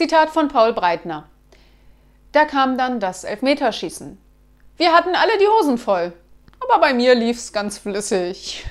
Zitat von Paul Breitner. Da kam dann das Elfmeterschießen. Wir hatten alle die Hosen voll, aber bei mir lief's ganz flüssig.